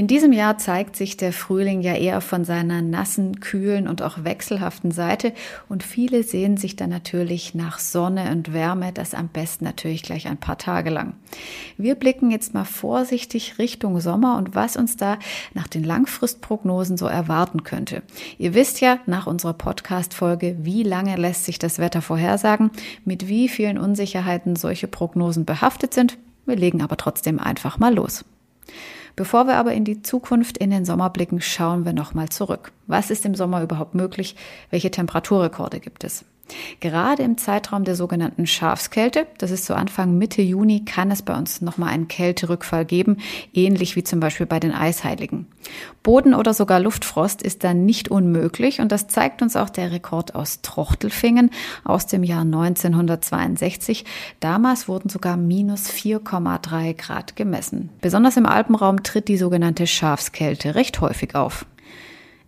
In diesem Jahr zeigt sich der Frühling ja eher von seiner nassen, kühlen und auch wechselhaften Seite und viele sehen sich dann natürlich nach Sonne und Wärme, das am besten natürlich gleich ein paar Tage lang. Wir blicken jetzt mal vorsichtig Richtung Sommer und was uns da nach den Langfristprognosen so erwarten könnte. Ihr wisst ja nach unserer Podcast-Folge, wie lange lässt sich das Wetter vorhersagen, mit wie vielen Unsicherheiten solche Prognosen behaftet sind. Wir legen aber trotzdem einfach mal los. Bevor wir aber in die Zukunft, in den Sommer blicken, schauen wir nochmal zurück. Was ist im Sommer überhaupt möglich? Welche Temperaturrekorde gibt es? Gerade im Zeitraum der sogenannten Schafskälte, das ist so Anfang Mitte Juni, kann es bei uns nochmal einen Kälterückfall geben, ähnlich wie zum Beispiel bei den Eisheiligen. Boden- oder sogar Luftfrost ist dann nicht unmöglich und das zeigt uns auch der Rekord aus Trochtelfingen aus dem Jahr 1962. Damals wurden sogar minus 4,3 Grad gemessen. Besonders im Alpenraum tritt die sogenannte Schafskälte recht häufig auf.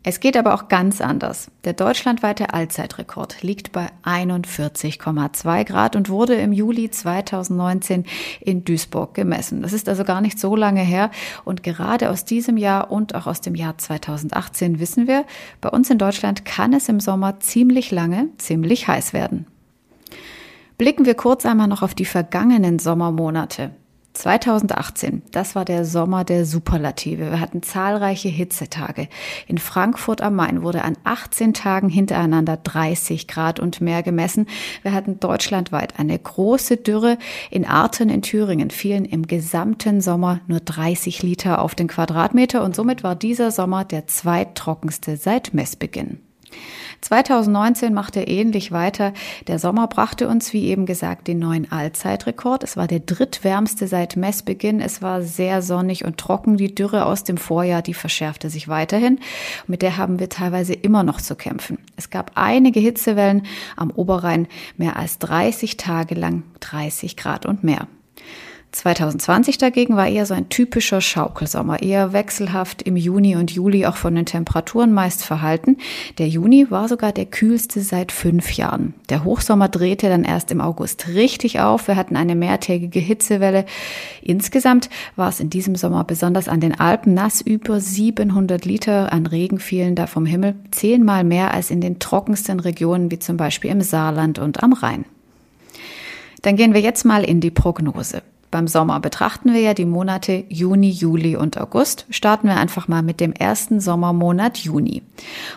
Es geht aber auch ganz anders. Der deutschlandweite Allzeitrekord liegt bei 41,2 Grad und wurde im Juli 2019 in Duisburg gemessen. Das ist also gar nicht so lange her und gerade aus diesem Jahr und auch aus dem Jahr 2018 wissen wir, bei uns in Deutschland kann es im Sommer ziemlich lange ziemlich heiß werden. Blicken wir kurz einmal noch auf die vergangenen Sommermonate. 2018, das war der Sommer der Superlative. Wir hatten zahlreiche Hitzetage. In Frankfurt am Main wurde an 18 Tagen hintereinander 30 Grad und mehr gemessen. Wir hatten deutschlandweit eine große Dürre. In Arten in Thüringen fielen im gesamten Sommer nur 30 Liter auf den Quadratmeter und somit war dieser Sommer der zweittrockenste seit Messbeginn. 2019 machte ähnlich weiter. Der Sommer brachte uns, wie eben gesagt, den neuen Allzeitrekord. Es war der drittwärmste seit Messbeginn. Es war sehr sonnig und trocken. Die Dürre aus dem Vorjahr, die verschärfte sich weiterhin. Mit der haben wir teilweise immer noch zu kämpfen. Es gab einige Hitzewellen am Oberrhein, mehr als 30 Tage lang 30 Grad und mehr. 2020 dagegen war eher so ein typischer Schaukelsommer, eher wechselhaft im Juni und Juli auch von den Temperaturen meist verhalten. Der Juni war sogar der kühlste seit fünf Jahren. Der Hochsommer drehte dann erst im August richtig auf. Wir hatten eine mehrtägige Hitzewelle. Insgesamt war es in diesem Sommer besonders an den Alpen nass. Über 700 Liter an Regen fielen da vom Himmel. Zehnmal mehr als in den trockensten Regionen wie zum Beispiel im Saarland und am Rhein. Dann gehen wir jetzt mal in die Prognose. Beim Sommer betrachten wir ja die Monate Juni, Juli und August. Starten wir einfach mal mit dem ersten Sommermonat Juni.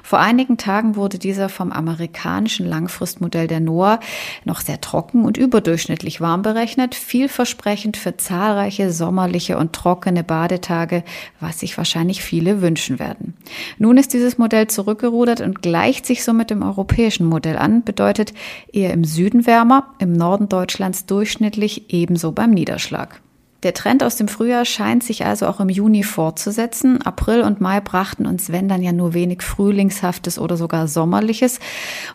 Vor einigen Tagen wurde dieser vom amerikanischen Langfristmodell der NOAA noch sehr trocken und überdurchschnittlich warm berechnet, vielversprechend für zahlreiche sommerliche und trockene Badetage, was sich wahrscheinlich viele wünschen werden. Nun ist dieses Modell zurückgerudert und gleicht sich somit dem europäischen Modell an, bedeutet eher im Süden wärmer, im Norden Deutschlands durchschnittlich ebenso beim Niederschlag. Niederschlag. Der Trend aus dem Frühjahr scheint sich also auch im Juni fortzusetzen. April und Mai brachten uns, wenn dann ja nur wenig Frühlingshaftes oder sogar Sommerliches.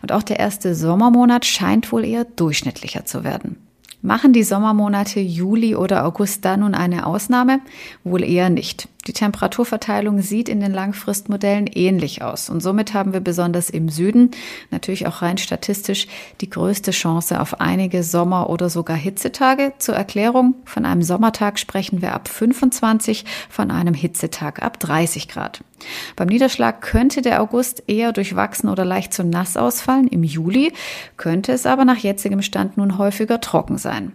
Und auch der erste Sommermonat scheint wohl eher durchschnittlicher zu werden. Machen die Sommermonate Juli oder August da nun eine Ausnahme? Wohl eher nicht. Die Temperaturverteilung sieht in den Langfristmodellen ähnlich aus und somit haben wir besonders im Süden, natürlich auch rein statistisch, die größte Chance auf einige Sommer- oder sogar Hitzetage. Zur Erklärung, von einem Sommertag sprechen wir ab 25, von einem Hitzetag ab 30 Grad. Beim Niederschlag könnte der August eher durchwachsen oder leicht zu nass ausfallen. Im Juli könnte es aber nach jetzigem Stand nun häufiger trocken sein.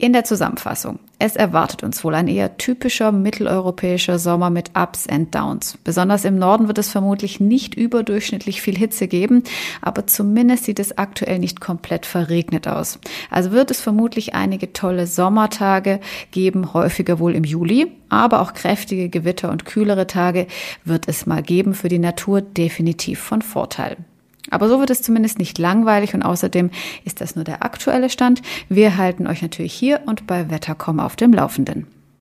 In der Zusammenfassung. Es erwartet uns wohl ein eher typischer mitteleuropäischer Sommer mit Ups and Downs. Besonders im Norden wird es vermutlich nicht überdurchschnittlich viel Hitze geben, aber zumindest sieht es aktuell nicht komplett verregnet aus. Also wird es vermutlich einige tolle Sommertage geben, häufiger wohl im Juli, aber auch kräftige Gewitter und kühlere Tage wird es mal geben, für die Natur definitiv von Vorteil. Aber so wird es zumindest nicht langweilig und außerdem ist das nur der aktuelle Stand. Wir halten euch natürlich hier und bei Wettercom auf dem Laufenden.